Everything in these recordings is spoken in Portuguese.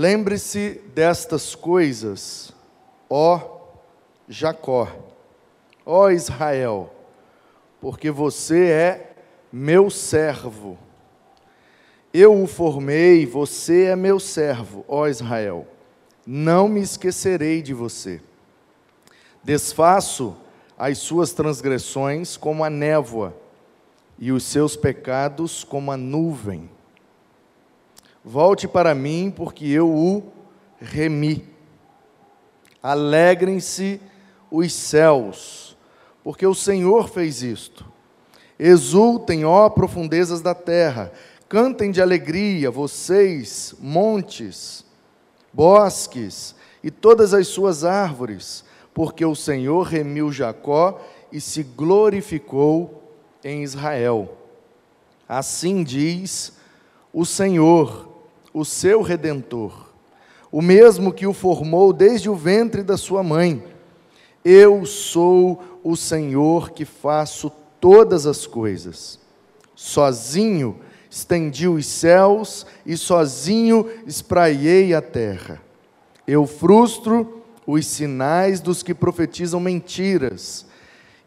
Lembre-se destas coisas, ó Jacó, ó Israel, porque você é meu servo. Eu o formei, você é meu servo, ó Israel. Não me esquecerei de você. Desfaço as suas transgressões como a névoa e os seus pecados como a nuvem. Volte para mim, porque eu o remi. Alegrem-se os céus, porque o Senhor fez isto. Exultem, ó profundezas da terra, cantem de alegria, vocês, montes, bosques e todas as suas árvores, porque o Senhor remiu Jacó e se glorificou em Israel. Assim diz o Senhor, o seu redentor, o mesmo que o formou desde o ventre da sua mãe. Eu sou o Senhor que faço todas as coisas. Sozinho estendi os céus e sozinho espraiei a terra. Eu frustro os sinais dos que profetizam mentiras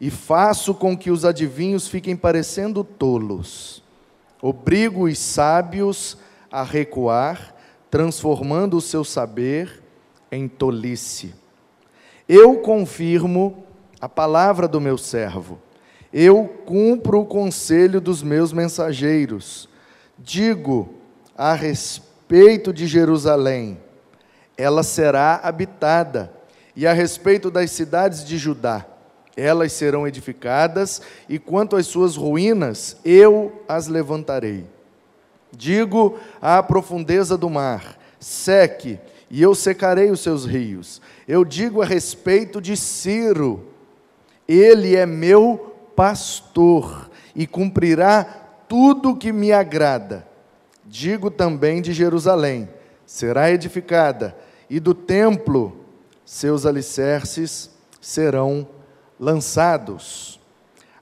e faço com que os adivinhos fiquem parecendo tolos. Obrigo os sábios a recuar, transformando o seu saber em tolice. Eu confirmo a palavra do meu servo. Eu cumpro o conselho dos meus mensageiros. Digo a respeito de Jerusalém: ela será habitada, e a respeito das cidades de Judá: elas serão edificadas, e quanto às suas ruínas, eu as levantarei. Digo à profundeza do mar: seque, e eu secarei os seus rios. Eu digo a respeito de Ciro: ele é meu pastor e cumprirá tudo o que me agrada. Digo também de Jerusalém: será edificada, e do templo seus alicerces serão lançados.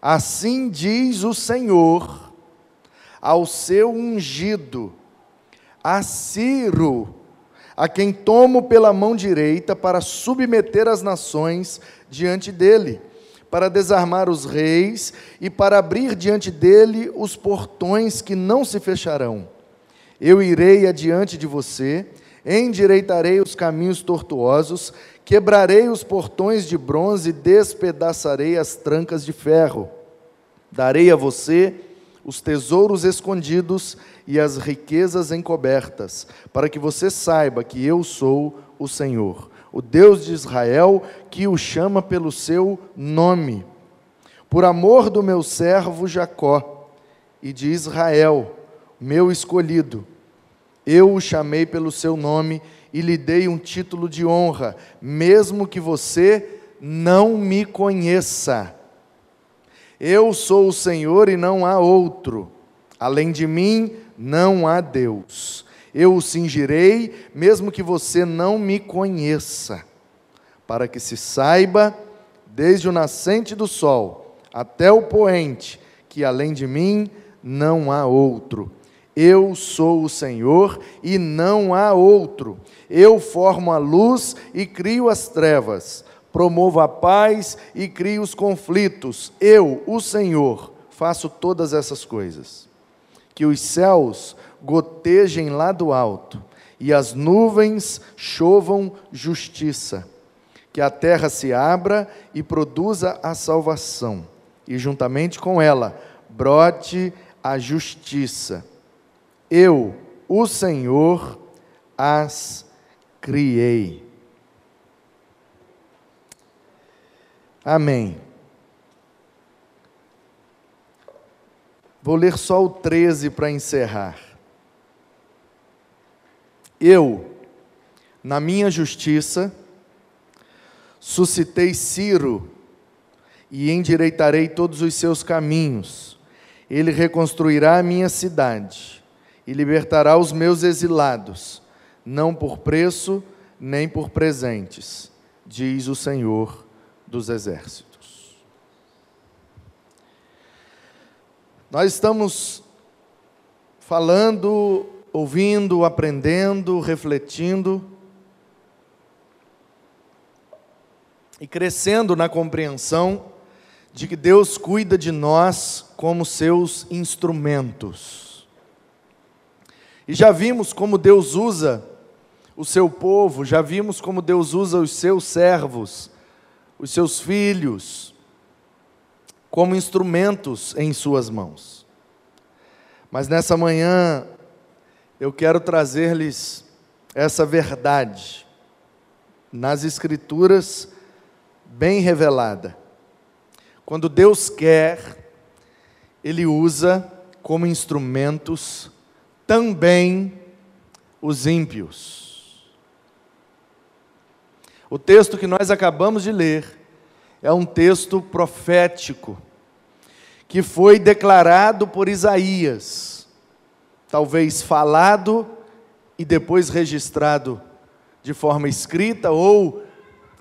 Assim diz o Senhor ao seu ungido, a Ciro, a quem tomo pela mão direita para submeter as nações diante dele, para desarmar os reis e para abrir diante dele os portões que não se fecharão. Eu irei adiante de você, endireitarei os caminhos tortuosos, quebrarei os portões de bronze e despedaçarei as trancas de ferro. Darei a você os tesouros escondidos e as riquezas encobertas, para que você saiba que eu sou o Senhor, o Deus de Israel, que o chama pelo seu nome. Por amor do meu servo Jacó e de Israel, meu escolhido, eu o chamei pelo seu nome e lhe dei um título de honra, mesmo que você não me conheça. Eu sou o Senhor e não há outro. Além de mim, não há Deus. Eu o cingirei, mesmo que você não me conheça, para que se saiba, desde o nascente do sol até o poente, que além de mim não há outro. Eu sou o Senhor e não há outro. Eu formo a luz e crio as trevas promovo a paz e crio os conflitos. Eu, o Senhor, faço todas essas coisas. Que os céus gotejem lá do alto e as nuvens chovam justiça. Que a terra se abra e produza a salvação, e juntamente com ela brote a justiça. Eu, o Senhor, as criei. Amém. Vou ler só o 13 para encerrar. Eu, na minha justiça, suscitei Ciro e endireitarei todos os seus caminhos. Ele reconstruirá a minha cidade e libertará os meus exilados, não por preço nem por presentes, diz o Senhor dos exércitos. Nós estamos falando ouvindo, aprendendo, refletindo e crescendo na compreensão de que Deus cuida de nós como seus instrumentos. E já vimos como Deus usa o seu povo, já vimos como Deus usa os seus servos, os seus filhos, como instrumentos em suas mãos. Mas nessa manhã, eu quero trazer-lhes essa verdade nas Escrituras bem revelada. Quando Deus quer, Ele usa como instrumentos também os ímpios. O texto que nós acabamos de ler é um texto profético que foi declarado por Isaías talvez falado e depois registrado de forma escrita ou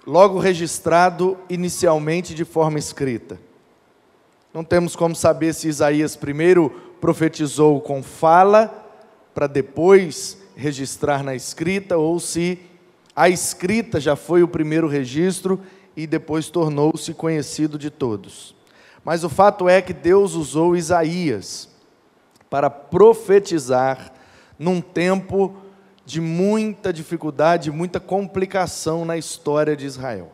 logo registrado inicialmente de forma escrita. Não temos como saber se Isaías primeiro profetizou com fala para depois registrar na escrita ou se a escrita já foi o primeiro registro e depois tornou-se conhecido de todos. Mas o fato é que Deus usou Isaías para profetizar num tempo de muita dificuldade, muita complicação na história de Israel.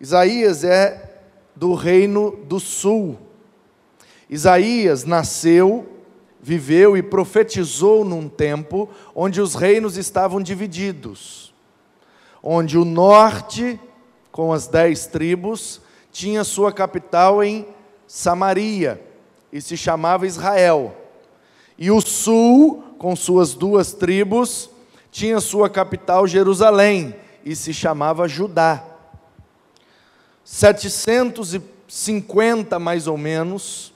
Isaías é do reino do sul. Isaías nasceu, viveu e profetizou num tempo onde os reinos estavam divididos, onde o norte, com as dez tribos, tinha sua capital em Samaria, e se chamava Israel. E o sul, com suas duas tribos, tinha sua capital Jerusalém e se chamava Judá. 750 mais ou menos,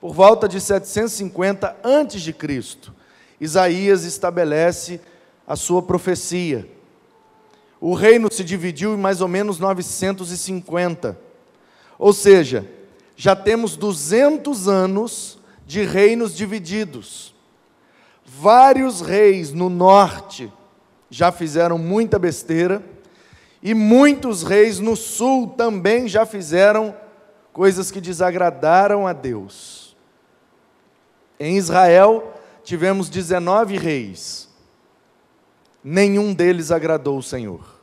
por volta de 750 antes de Cristo, Isaías estabelece a sua profecia. O reino se dividiu em mais ou menos 950. Ou seja, já temos 200 anos de reinos divididos. Vários reis no norte já fizeram muita besteira, e muitos reis no sul também já fizeram coisas que desagradaram a Deus. Em Israel, tivemos 19 reis, nenhum deles agradou o Senhor.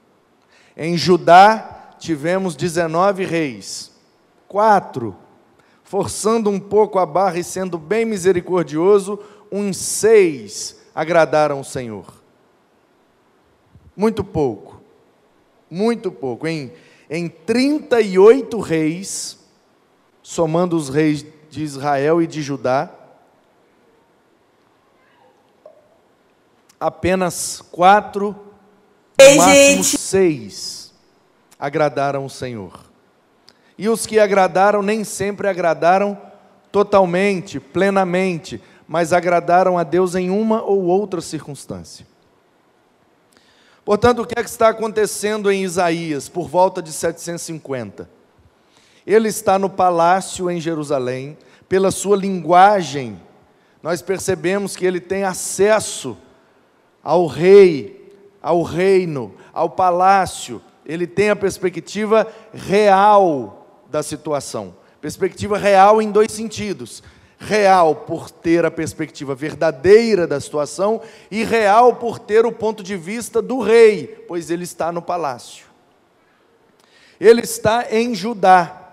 Em Judá, tivemos 19 reis, quatro forçando um pouco a barra e sendo bem misericordioso, uns seis agradaram o Senhor. Muito pouco, muito pouco. Em, em 38 reis, somando os reis de Israel e de Judá, apenas quatro, no máximo seis, agradaram o Senhor. E os que agradaram nem sempre agradaram totalmente, plenamente, mas agradaram a Deus em uma ou outra circunstância. Portanto, o que é que está acontecendo em Isaías por volta de 750? Ele está no palácio em Jerusalém, pela sua linguagem, nós percebemos que ele tem acesso ao rei, ao reino, ao palácio, ele tem a perspectiva real da situação. Perspectiva real em dois sentidos: real por ter a perspectiva verdadeira da situação, e real por ter o ponto de vista do rei, pois ele está no palácio. Ele está em Judá,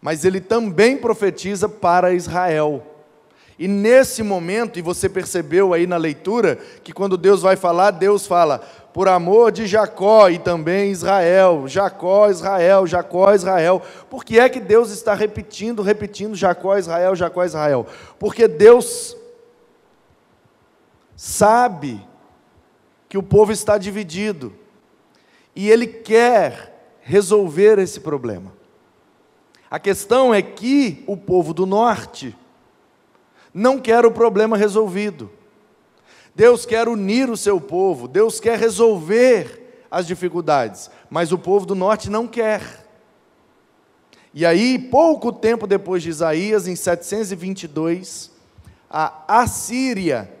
mas ele também profetiza para Israel. E nesse momento, e você percebeu aí na leitura, que quando Deus vai falar, Deus fala: por amor de Jacó e também Israel, Jacó, Israel, Jacó, Israel. Por que é que Deus está repetindo, repetindo Jacó, Israel, Jacó, Israel? Porque Deus sabe que o povo está dividido e Ele quer resolver esse problema. A questão é que o povo do norte não quer o problema resolvido. Deus quer unir o seu povo, Deus quer resolver as dificuldades, mas o povo do norte não quer. E aí, pouco tempo depois de Isaías, em 722, a Assíria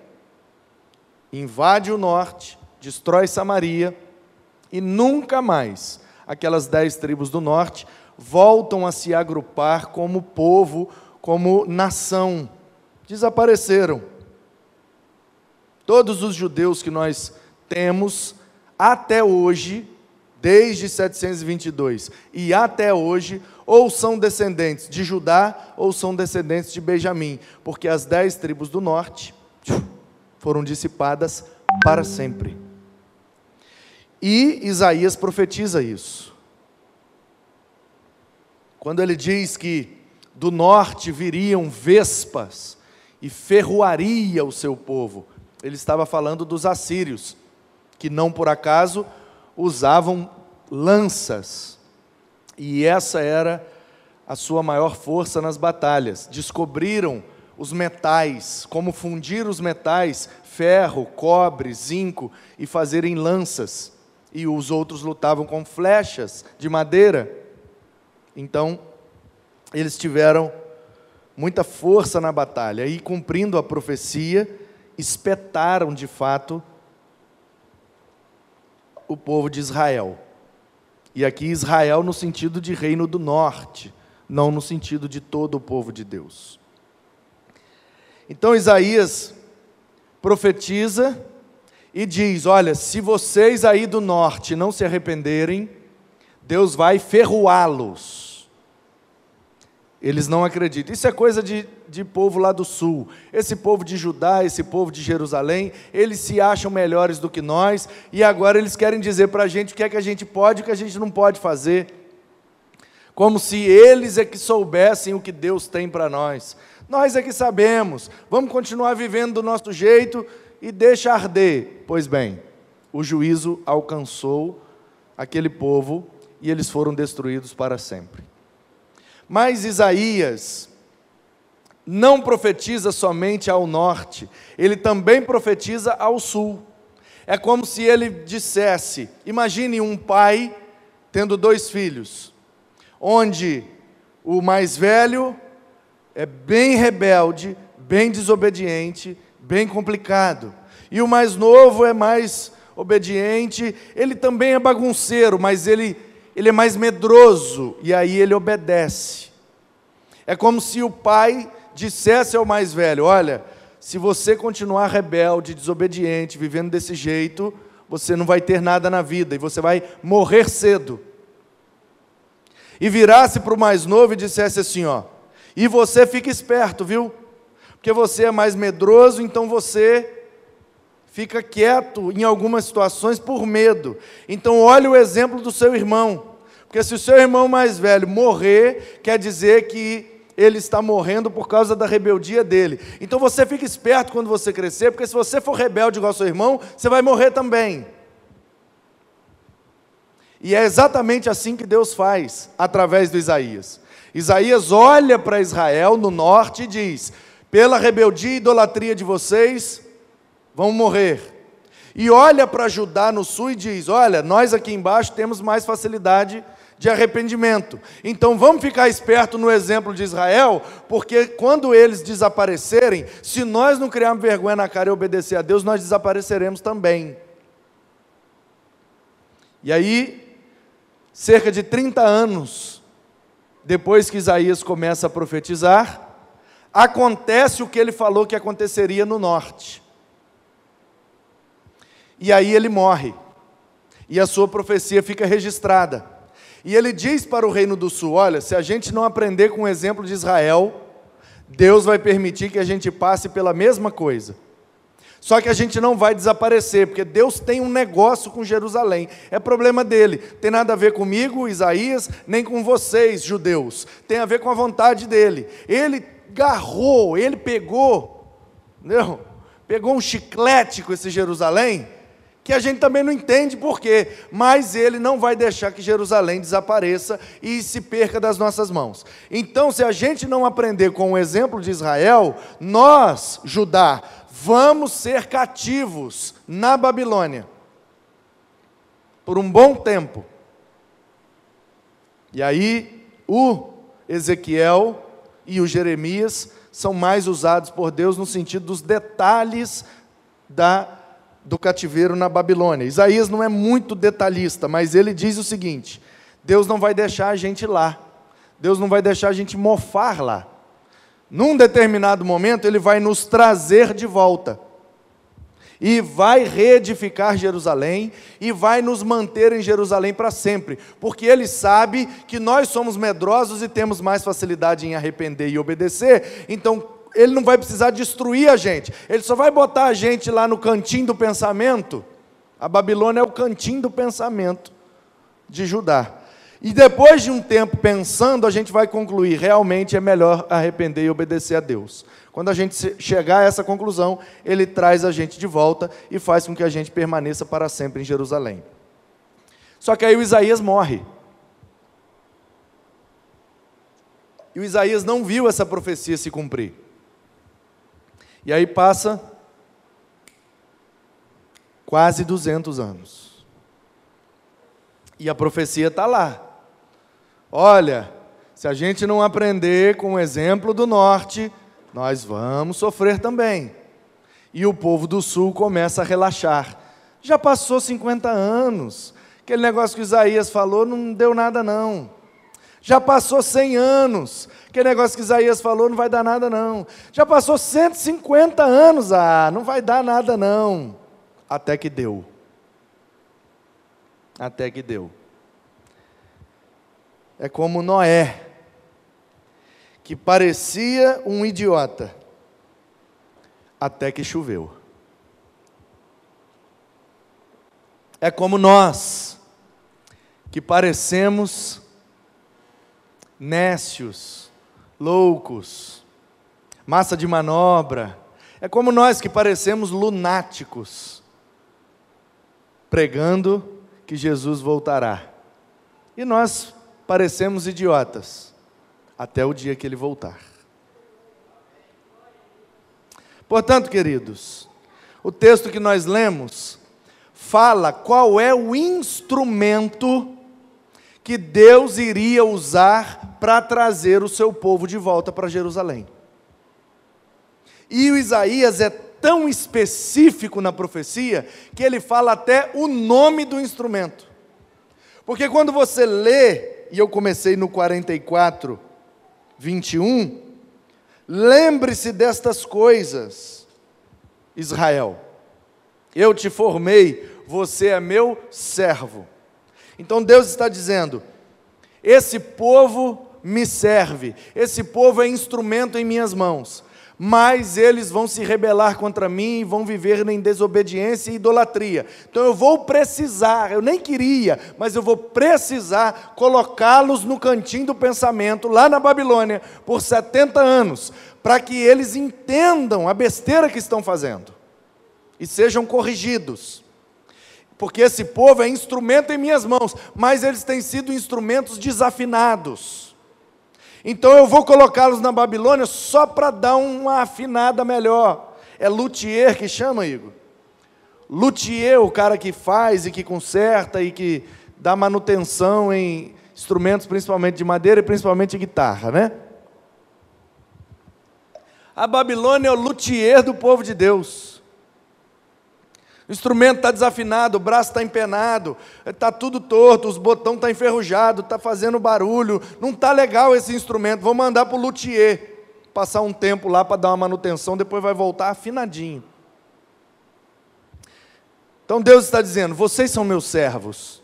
invade o norte, destrói Samaria e nunca mais aquelas dez tribos do norte voltam a se agrupar como povo, como nação. Desapareceram. Todos os judeus que nós temos até hoje, desde 722 e até hoje, ou são descendentes de Judá ou são descendentes de Benjamim, porque as dez tribos do norte foram dissipadas para sempre. E Isaías profetiza isso. Quando ele diz que do norte viriam vespas e ferroaria o seu povo, ele estava falando dos assírios, que não por acaso usavam lanças. E essa era a sua maior força nas batalhas. Descobriram os metais, como fundir os metais, ferro, cobre, zinco, e fazerem lanças. E os outros lutavam com flechas de madeira. Então, eles tiveram muita força na batalha e, cumprindo a profecia, espetaram de fato o povo de Israel. E aqui Israel no sentido de reino do norte, não no sentido de todo o povo de Deus. Então Isaías profetiza e diz: Olha, se vocês aí do norte não se arrependerem, Deus vai ferroá-los. Eles não acreditam. Isso é coisa de, de povo lá do sul. Esse povo de Judá, esse povo de Jerusalém, eles se acham melhores do que nós e agora eles querem dizer para a gente o que é que a gente pode e o que a gente não pode fazer. Como se eles é que soubessem o que Deus tem para nós. Nós é que sabemos. Vamos continuar vivendo do nosso jeito e deixa arder. Pois bem, o juízo alcançou aquele povo e eles foram destruídos para sempre. Mas Isaías não profetiza somente ao norte, ele também profetiza ao sul. É como se ele dissesse: imagine um pai tendo dois filhos, onde o mais velho é bem rebelde, bem desobediente, bem complicado, e o mais novo é mais obediente, ele também é bagunceiro, mas ele ele é mais medroso e aí ele obedece. É como se o pai dissesse ao mais velho: Olha, se você continuar rebelde, desobediente, vivendo desse jeito, você não vai ter nada na vida e você vai morrer cedo. E virasse para o mais novo e dissesse assim: Ó, e você fica esperto, viu? Porque você é mais medroso, então você fica quieto em algumas situações por medo. Então, olhe o exemplo do seu irmão. Porque se o seu irmão mais velho morrer, quer dizer que ele está morrendo por causa da rebeldia dele. Então você fica esperto quando você crescer, porque se você for rebelde igual ao seu irmão, você vai morrer também. E é exatamente assim que Deus faz, através do Isaías. Isaías olha para Israel no norte e diz: pela rebeldia e idolatria de vocês, vão morrer. E olha para Judá no sul e diz: Olha, nós aqui embaixo temos mais facilidade de arrependimento. Então vamos ficar esperto no exemplo de Israel, porque quando eles desaparecerem, se nós não criarmos vergonha na cara e obedecer a Deus, nós desapareceremos também. E aí, cerca de 30 anos depois que Isaías começa a profetizar, acontece o que ele falou que aconteceria no norte. E aí ele morre. E a sua profecia fica registrada. E ele diz para o reino do sul: olha, se a gente não aprender com o exemplo de Israel, Deus vai permitir que a gente passe pela mesma coisa. Só que a gente não vai desaparecer, porque Deus tem um negócio com Jerusalém. É problema dele. Tem nada a ver comigo, Isaías, nem com vocês, judeus. Tem a ver com a vontade dele. Ele garrou, ele pegou, não, pegou um chiclete com esse Jerusalém que a gente também não entende por quê, mas ele não vai deixar que Jerusalém desapareça e se perca das nossas mãos. Então, se a gente não aprender com o exemplo de Israel, nós, Judá, vamos ser cativos na Babilônia por um bom tempo. E aí, o Ezequiel e o Jeremias são mais usados por Deus no sentido dos detalhes da, do cativeiro na Babilônia. Isaías não é muito detalhista, mas ele diz o seguinte: Deus não vai deixar a gente lá, Deus não vai deixar a gente mofar lá. Num determinado momento, ele vai nos trazer de volta e vai reedificar Jerusalém e vai nos manter em Jerusalém para sempre, porque ele sabe que nós somos medrosos e temos mais facilidade em arrepender e obedecer, então ele não vai precisar destruir a gente, ele só vai botar a gente lá no cantinho do pensamento. A Babilônia é o cantinho do pensamento de Judá. E depois de um tempo pensando, a gente vai concluir: realmente é melhor arrepender e obedecer a Deus. Quando a gente chegar a essa conclusão, ele traz a gente de volta e faz com que a gente permaneça para sempre em Jerusalém. Só que aí o Isaías morre. E o Isaías não viu essa profecia se cumprir. E aí passa quase 200 anos. E a profecia está lá. Olha, se a gente não aprender com o exemplo do norte, nós vamos sofrer também. E o povo do sul começa a relaxar. Já passou 50 anos. Aquele negócio que Isaías falou não deu nada, não. Já passou 100 anos. Aquele negócio que Isaías falou não vai dar nada, não. Já passou 150 anos. Ah, não vai dar nada, não. Até que deu. Até que deu. É como Noé que parecia um idiota, até que choveu. É como nós, que parecemos nécios, loucos, massa de manobra. É como nós que parecemos lunáticos, pregando que Jesus voltará. E nós parecemos idiotas até o dia que ele voltar. Portanto, queridos, o texto que nós lemos fala qual é o instrumento que Deus iria usar para trazer o seu povo de volta para Jerusalém. E o Isaías é tão específico na profecia que ele fala até o nome do instrumento. Porque quando você lê, e eu comecei no 44, 21, lembre-se destas coisas, Israel. Eu te formei, você é meu servo. Então Deus está dizendo: esse povo me serve, esse povo é instrumento em minhas mãos mas eles vão se rebelar contra mim e vão viver em desobediência e idolatria. Então eu vou precisar, eu nem queria, mas eu vou precisar colocá-los no cantinho do pensamento, lá na Babilônia, por 70 anos, para que eles entendam a besteira que estão fazendo e sejam corrigidos. Porque esse povo é instrumento em minhas mãos, mas eles têm sido instrumentos desafinados. Então eu vou colocá-los na Babilônia só para dar uma afinada melhor. É luthier que chama, Igor? Luthier, o cara que faz e que conserta e que dá manutenção em instrumentos, principalmente de madeira e principalmente guitarra, né? A Babilônia é o luthier do povo de Deus. O instrumento está desafinado, o braço está empenado, está tudo torto, os botões estão tá enferrujados, está fazendo barulho. Não está legal esse instrumento. Vou mandar para o luthier passar um tempo lá para dar uma manutenção, depois vai voltar afinadinho. Então Deus está dizendo: vocês são meus servos,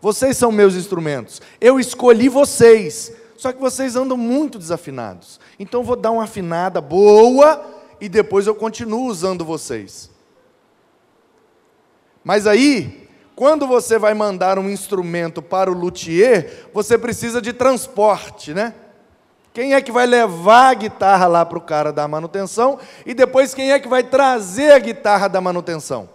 vocês são meus instrumentos, eu escolhi vocês, só que vocês andam muito desafinados. Então vou dar uma afinada boa e depois eu continuo usando vocês. Mas aí, quando você vai mandar um instrumento para o luthier, você precisa de transporte, né? Quem é que vai levar a guitarra lá para o cara da manutenção? E depois quem é que vai trazer a guitarra da manutenção?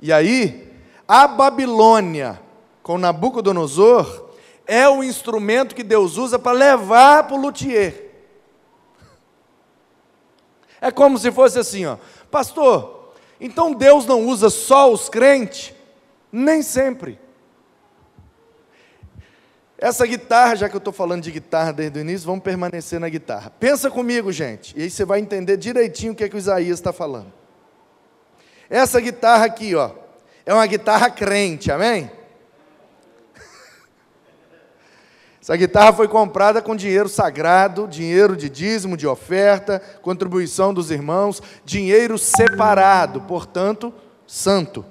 E aí, a Babilônia, com Nabucodonosor, é o instrumento que Deus usa para levar para o luthier. É como se fosse assim, ó, pastor, então Deus não usa só os crentes? Nem sempre. Essa guitarra, já que eu estou falando de guitarra desde o início, vamos permanecer na guitarra. Pensa comigo, gente, e aí você vai entender direitinho o que, é que o Isaías está falando. Essa guitarra aqui, ó, é uma guitarra crente, amém? Essa guitarra foi comprada com dinheiro sagrado, dinheiro de dízimo, de oferta, contribuição dos irmãos, dinheiro separado, portanto, santo.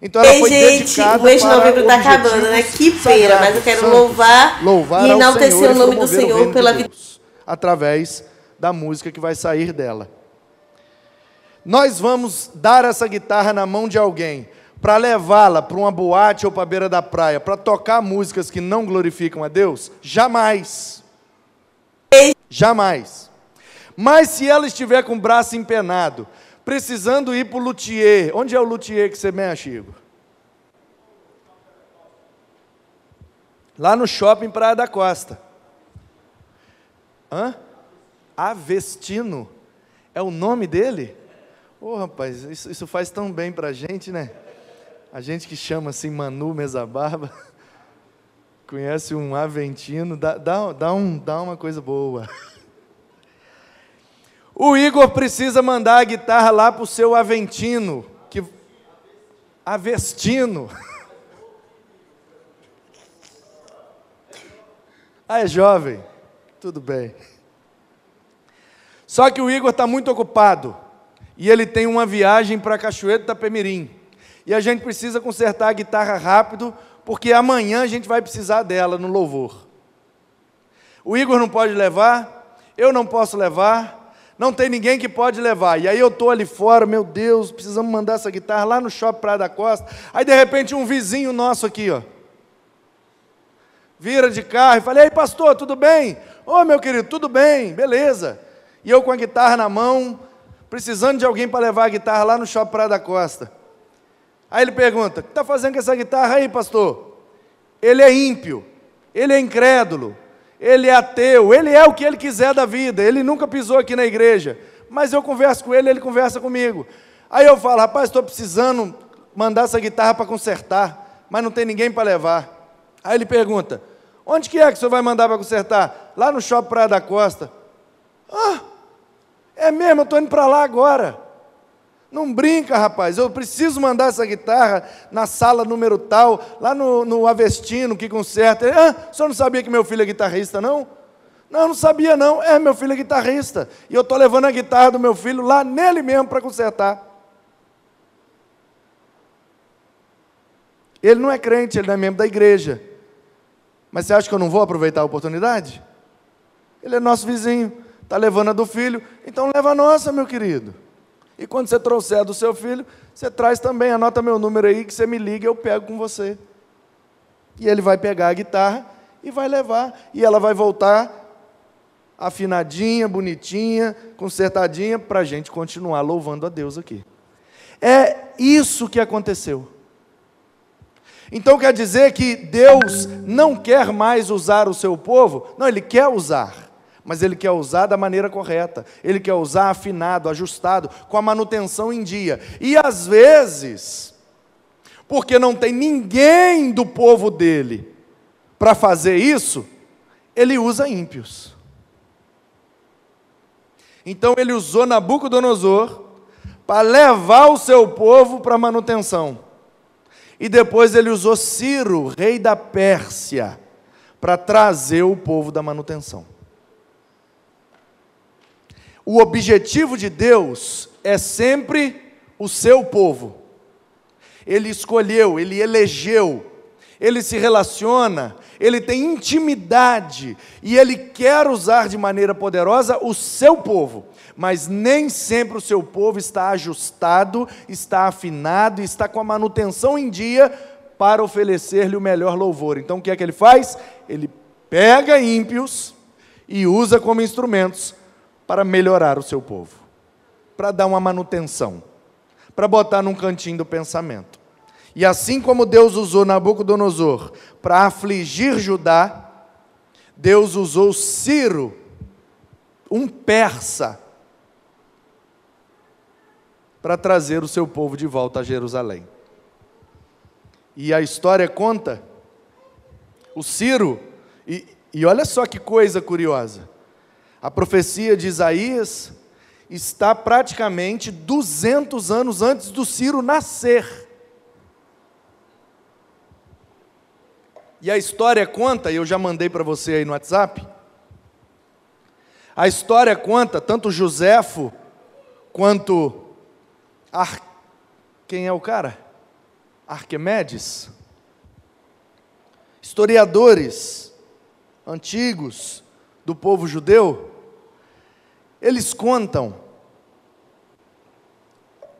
Então ela Ei, foi gente, o mês de novembro está acabando, né? Que pena, mas eu quero louvar, louvar e enaltecer o nome do Senhor pela vida. Através da música que vai sair dela. Nós vamos dar essa guitarra na mão de alguém para levá-la para uma boate ou para a beira da praia, para tocar músicas que não glorificam a Deus? Jamais. Jamais. Mas se ela estiver com o braço empenado, precisando ir para o luthier. Onde é o luthier que você mexe, Igor? Lá no shopping Praia da Costa. Hã? Avestino. É o nome dele? Ô oh, rapaz, isso, isso faz tão bem para gente, né? A gente que chama assim Manu Mesa Barba. Conhece um Aventino, dá, dá, dá, um, dá uma coisa boa. O Igor precisa mandar a guitarra lá para o seu Aventino, que Avestino. Ah, é jovem? Tudo bem. Só que o Igor está muito ocupado e ele tem uma viagem para Cachoeiro do Itapemirim. E a gente precisa consertar a guitarra rápido, porque amanhã a gente vai precisar dela no louvor. O Igor não pode levar, eu não posso levar, não tem ninguém que pode levar. E aí eu estou ali fora, meu Deus, precisamos mandar essa guitarra lá no shopping Praia da Costa. Aí de repente um vizinho nosso aqui, ó, vira de carro e fala: Ei, pastor, tudo bem? Ô oh, meu querido, tudo bem, beleza. E eu com a guitarra na mão, precisando de alguém para levar a guitarra lá no shopping Praia da Costa. Aí ele pergunta: O que está fazendo com essa guitarra aí, pastor? Ele é ímpio, ele é incrédulo, ele é ateu, ele é o que ele quiser da vida, ele nunca pisou aqui na igreja, mas eu converso com ele, ele conversa comigo. Aí eu falo, rapaz, estou precisando mandar essa guitarra para consertar, mas não tem ninguém para levar. Aí ele pergunta, onde que é que o senhor vai mandar para consertar? Lá no Shopping Praia da Costa. Ah, é mesmo, eu estou indo para lá agora. Não brinca, rapaz. Eu preciso mandar essa guitarra na sala número tal, lá no, no Avestino, que conserta. Ah, o senhor não sabia que meu filho é guitarrista, não? Não, não sabia, não. É, meu filho é guitarrista. E eu estou levando a guitarra do meu filho lá nele mesmo para consertar. Ele não é crente, ele não é membro da igreja. Mas você acha que eu não vou aproveitar a oportunidade? Ele é nosso vizinho, está levando a do filho, então leva a nossa, meu querido. E quando você trouxer do seu filho, você traz também, anota meu número aí, que você me liga e eu pego com você. E ele vai pegar a guitarra e vai levar. E ela vai voltar afinadinha, bonitinha, consertadinha, para a gente continuar louvando a Deus aqui. É isso que aconteceu. Então quer dizer que Deus não quer mais usar o seu povo? Não, Ele quer usar mas ele quer usar da maneira correta, ele quer usar afinado, ajustado, com a manutenção em dia. E às vezes, porque não tem ninguém do povo dele para fazer isso, ele usa ímpios. Então ele usou Nabucodonosor para levar o seu povo para manutenção. E depois ele usou Ciro, rei da Pérsia, para trazer o povo da manutenção. O objetivo de Deus é sempre o seu povo. Ele escolheu, ele elegeu, ele se relaciona, ele tem intimidade e ele quer usar de maneira poderosa o seu povo. Mas nem sempre o seu povo está ajustado, está afinado, está com a manutenção em dia para oferecer-lhe o melhor louvor. Então o que é que ele faz? Ele pega ímpios e usa como instrumentos para melhorar o seu povo, para dar uma manutenção, para botar num cantinho do pensamento. E assim como Deus usou Nabucodonosor para afligir Judá, Deus usou Ciro, um persa, para trazer o seu povo de volta a Jerusalém. E a história conta, o Ciro E, e olha só que coisa curiosa. A profecia de Isaías está praticamente 200 anos antes do Ciro nascer. E a história conta, e eu já mandei para você aí no WhatsApp. A história conta, tanto Joséfo quanto Ar... quem é o cara? Arquimedes. Historiadores antigos do povo judeu, eles contam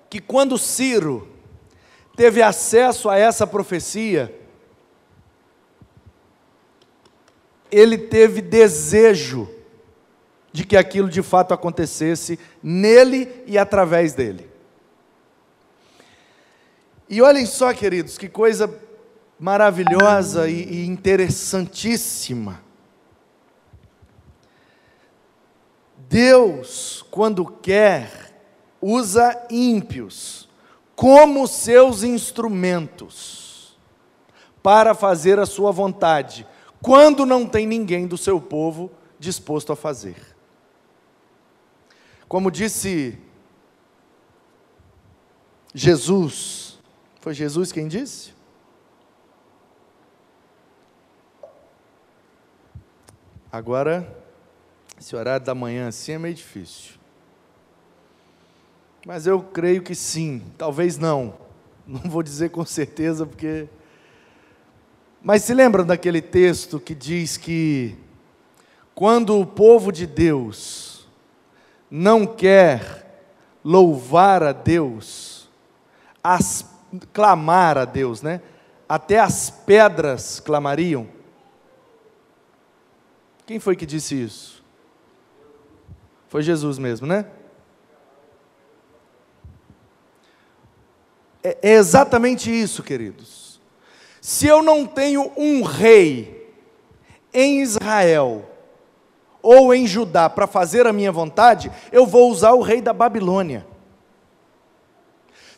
que quando Ciro teve acesso a essa profecia, ele teve desejo de que aquilo de fato acontecesse nele e através dele. E olhem só, queridos, que coisa maravilhosa e, interessantíssima. Deus, quando quer, usa ímpios como seus instrumentos para fazer a sua vontade, quando não tem ninguém do seu povo disposto a fazer. Como disse Jesus, foi Jesus quem disse? Agora, esse horário da manhã assim é meio difícil. Mas eu creio que sim, talvez não. Não vou dizer com certeza, porque mas se lembram daquele texto que diz que quando o povo de Deus não quer louvar a Deus, as, clamar a Deus, né? Até as pedras clamariam. Quem foi que disse isso? Foi Jesus mesmo, né? É, é exatamente isso, queridos. Se eu não tenho um rei em Israel ou em Judá para fazer a minha vontade, eu vou usar o rei da Babilônia.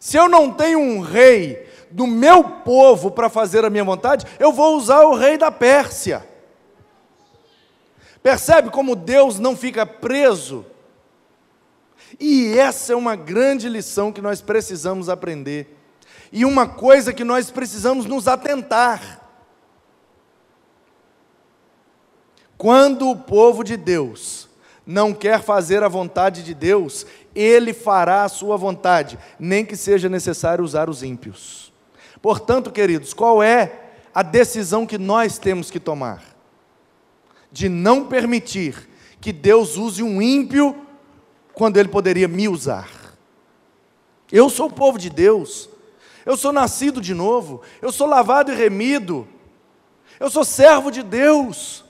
Se eu não tenho um rei do meu povo para fazer a minha vontade, eu vou usar o rei da Pérsia. Percebe como Deus não fica preso? E essa é uma grande lição que nós precisamos aprender e uma coisa que nós precisamos nos atentar. Quando o povo de Deus não quer fazer a vontade de Deus, ele fará a sua vontade, nem que seja necessário usar os ímpios. Portanto, queridos, qual é a decisão que nós temos que tomar? De não permitir que Deus use um ímpio quando ele poderia me usar. Eu sou o povo de Deus, eu sou nascido de novo, eu sou lavado e remido, eu sou servo de Deus,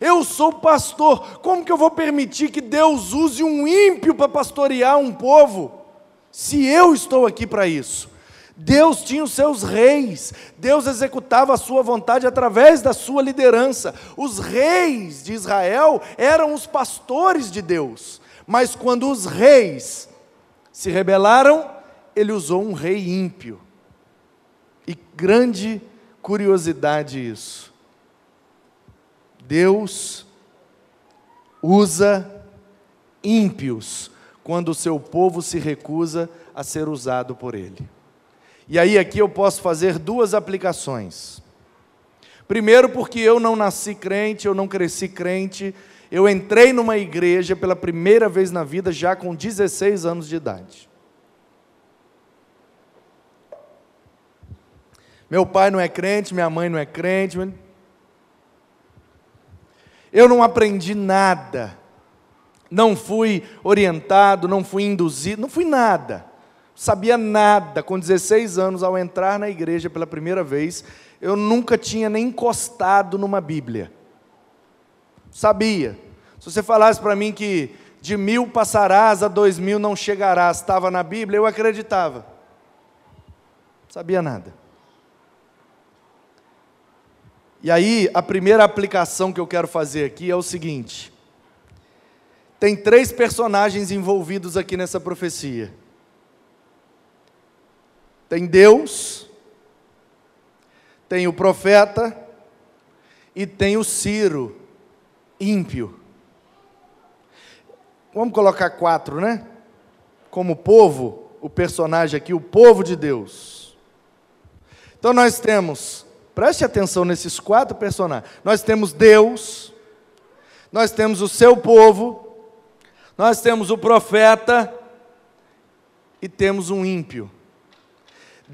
eu sou pastor. Como que eu vou permitir que Deus use um ímpio para pastorear um povo, se eu estou aqui para isso? Deus tinha os seus reis, Deus executava a sua vontade através da sua liderança. Os reis de Israel eram os pastores de Deus, mas quando os reis se rebelaram, ele usou um rei ímpio. E grande curiosidade isso. Deus usa ímpios quando o seu povo se recusa a ser usado por ele. E aí aqui eu posso fazer duas aplicações. Primeiro, porque eu não nasci crente, eu não cresci crente, eu entrei numa igreja pela primeira vez na vida já com 16 anos de idade. Meu pai não é crente, minha mãe não é crente. Eu não aprendi nada. Não fui orientado, não fui induzido, não fui nada. Sabia nada. Com 16 anos, ao entrar na igreja pela primeira vez, eu nunca tinha nem encostado numa Bíblia. Sabia. Se você falasse para mim que de mil passarás a dois mil não chegarás, estava na Bíblia, eu acreditava. Sabia nada. E aí, a primeira aplicação que eu quero fazer aqui é o seguinte: tem três personagens envolvidos aqui nessa profecia. Tem Deus, tem o profeta e tem o Ciro, ímpio. Vamos colocar quatro, né? Como povo, o personagem aqui, o povo de Deus. Então nós temos, preste atenção nesses quatro personagens. Nós temos Deus, nós temos o seu povo, nós temos o profeta e temos um ímpio.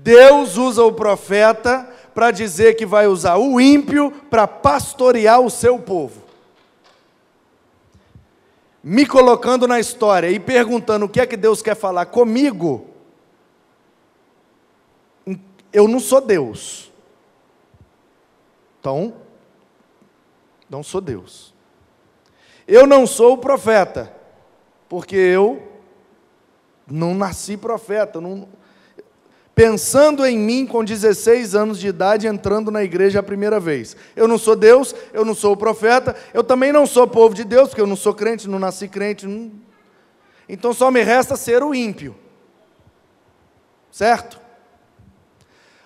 Deus usa o profeta para dizer que vai usar o ímpio para pastorear o seu povo. Me colocando na história e perguntando o que é que Deus quer falar comigo, eu não sou Deus. Então, não sou Deus. Eu não sou o profeta, porque eu não nasci profeta, não, pensando em mim com 16 anos de idade, entrando na igreja a primeira vez. Eu não sou Deus, eu não sou o profeta, eu também não sou povo de Deus, porque eu não sou crente, não nasci crente. Não... Então só me resta ser o ímpio. Certo?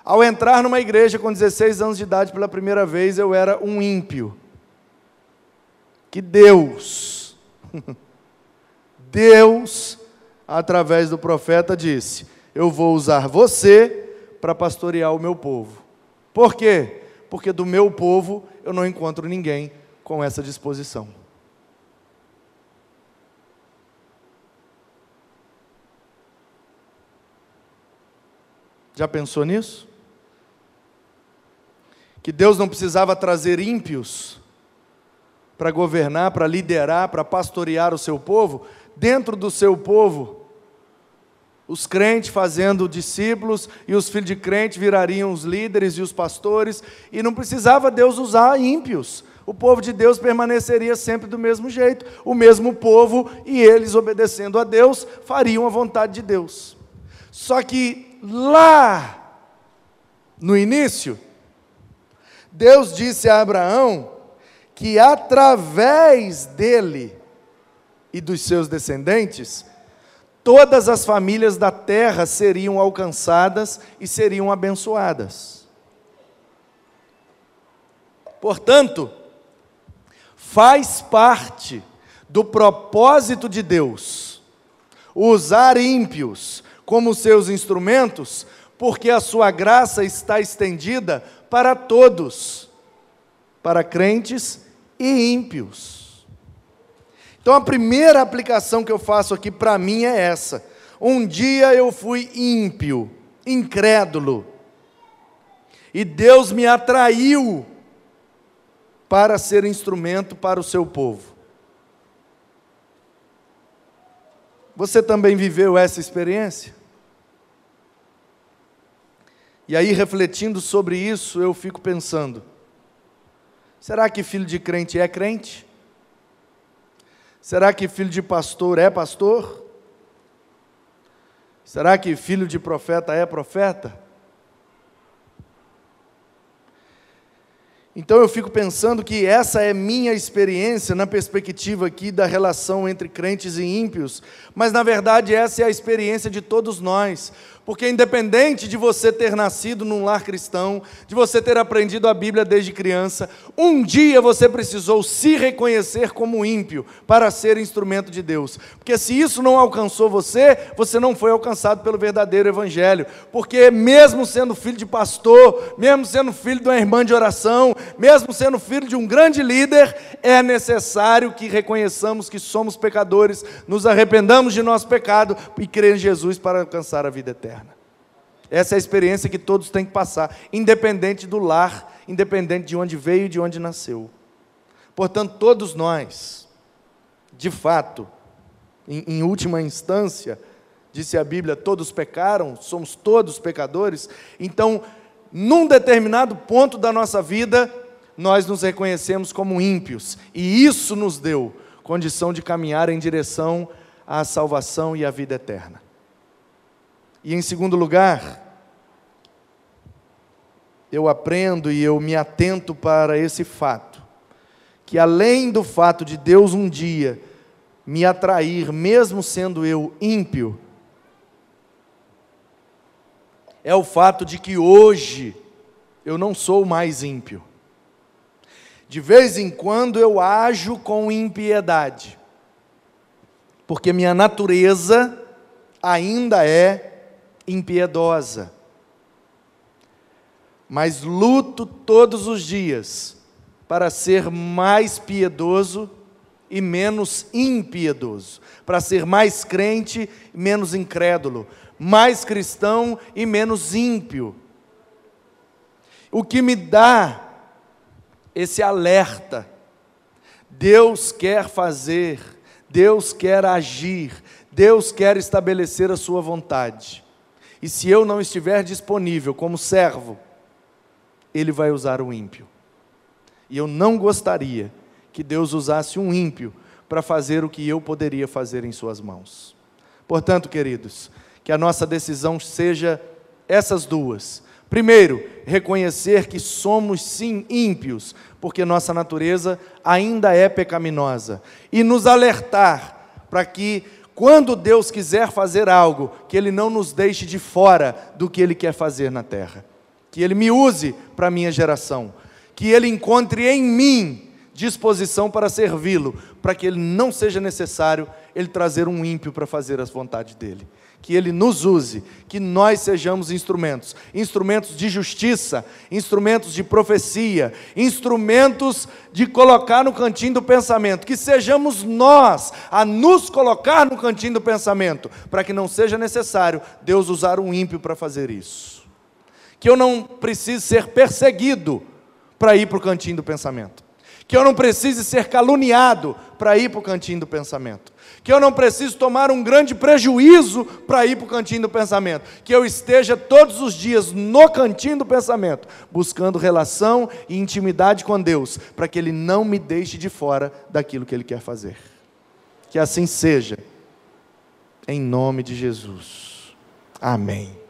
Ao entrar numa igreja com 16 anos de idade pela primeira vez, eu era um ímpio. Que Deus, Deus, através do profeta, disse: eu vou usar você para pastorear o meu povo. Por quê? Porque do meu povo eu não encontro ninguém com essa disposição. Já pensou nisso? Que Deus não precisava trazer ímpios para governar, para liderar, para pastorear o seu povo, dentro do seu povo os crentes fazendo discípulos e os filhos de crente virariam os líderes e os pastores, e não precisava Deus usar ímpios. O povo de Deus permaneceria sempre do mesmo jeito, o mesmo povo, e eles, obedecendo a Deus, fariam a vontade de Deus. Só que lá, no início, Deus disse a Abraão que através dele e dos seus descendentes, todas as famílias da terra seriam alcançadas e seriam abençoadas. Portanto, faz parte do propósito de Deus usar ímpios como seus instrumentos, porque a sua graça está estendida para todos, para crentes e ímpios. Então a primeira aplicação que eu faço aqui para mim é essa. Um dia eu fui ímpio, incrédulo, e Deus me atraiu para ser instrumento para o seu povo. Você também viveu essa experiência? E aí, refletindo sobre isso, eu fico pensando: será que filho de crente é crente? Será que filho de pastor é pastor? Será que filho de profeta é profeta? Então eu fico pensando que essa é minha experiência na perspectiva aqui da relação entre crentes e ímpios, mas na verdade essa é a experiência de todos nós. Porque, independente de você ter nascido num lar cristão, de você ter aprendido a Bíblia desde criança, um dia você precisou se reconhecer como ímpio para ser instrumento de Deus. Porque, se isso não alcançou você, você não foi alcançado pelo verdadeiro Evangelho. Porque, mesmo sendo filho de pastor, mesmo sendo filho de uma irmã de oração, mesmo sendo filho de um grande líder, é necessário que reconheçamos que somos pecadores, nos arrependamos de nosso pecado e crer em Jesus para alcançar a vida eterna. Essa é a experiência que todos têm que passar, independente do lar, independente de onde veio e de onde nasceu. Portanto, todos nós, de fato, em, em última instância, disse a Bíblia, todos pecaram, somos todos pecadores, então, num determinado ponto da nossa vida, nós nos reconhecemos como ímpios, e isso nos deu condição de caminhar em direção à salvação e à vida eterna. E em segundo lugar, eu aprendo e eu me atento para esse fato, que além do fato de Deus um dia me atrair, mesmo sendo eu ímpio, é o fato de que hoje eu não sou mais ímpio. De vez em quando eu ajo com impiedade, porque minha natureza ainda é impiedosa. Mas luto todos os dias para ser mais piedoso e menos impiedoso, para ser mais crente e menos incrédulo, mais cristão e menos ímpio. O que me dá esse alerta. Deus quer fazer, Deus quer agir, Deus quer estabelecer a sua vontade. E se eu não estiver disponível como servo, ele vai usar o ímpio. E eu não gostaria que Deus usasse um ímpio para fazer o que eu poderia fazer em Suas mãos. Portanto, queridos, que a nossa decisão seja essas duas: Primeiro, reconhecer que somos sim ímpios, porque nossa natureza ainda é pecaminosa, e nos alertar para que, quando Deus quiser fazer algo, que Ele não nos deixe de fora do que Ele quer fazer na terra, que Ele me use para a minha geração, que Ele encontre em mim disposição para servi-lo, para que Ele não seja necessário Ele trazer um ímpio para fazer as vontades dEle. Que Ele nos use, que nós sejamos instrumentos. Instrumentos de justiça, instrumentos de profecia, instrumentos de colocar no cantinho do pensamento, que sejamos nós a nos colocar no cantinho do pensamento, para que não seja necessário Deus usar um ímpio para fazer isso. Que eu não precise ser perseguido para ir para o cantinho do pensamento. Que eu não precise ser caluniado para ir para o cantinho do pensamento que eu não preciso tomar um grande prejuízo para ir para o cantinho do pensamento, que eu esteja todos os dias no cantinho do pensamento, buscando relação e intimidade com Deus, para que Ele não me deixe de fora daquilo que Ele quer fazer. Que assim seja, em nome de Jesus. Amém.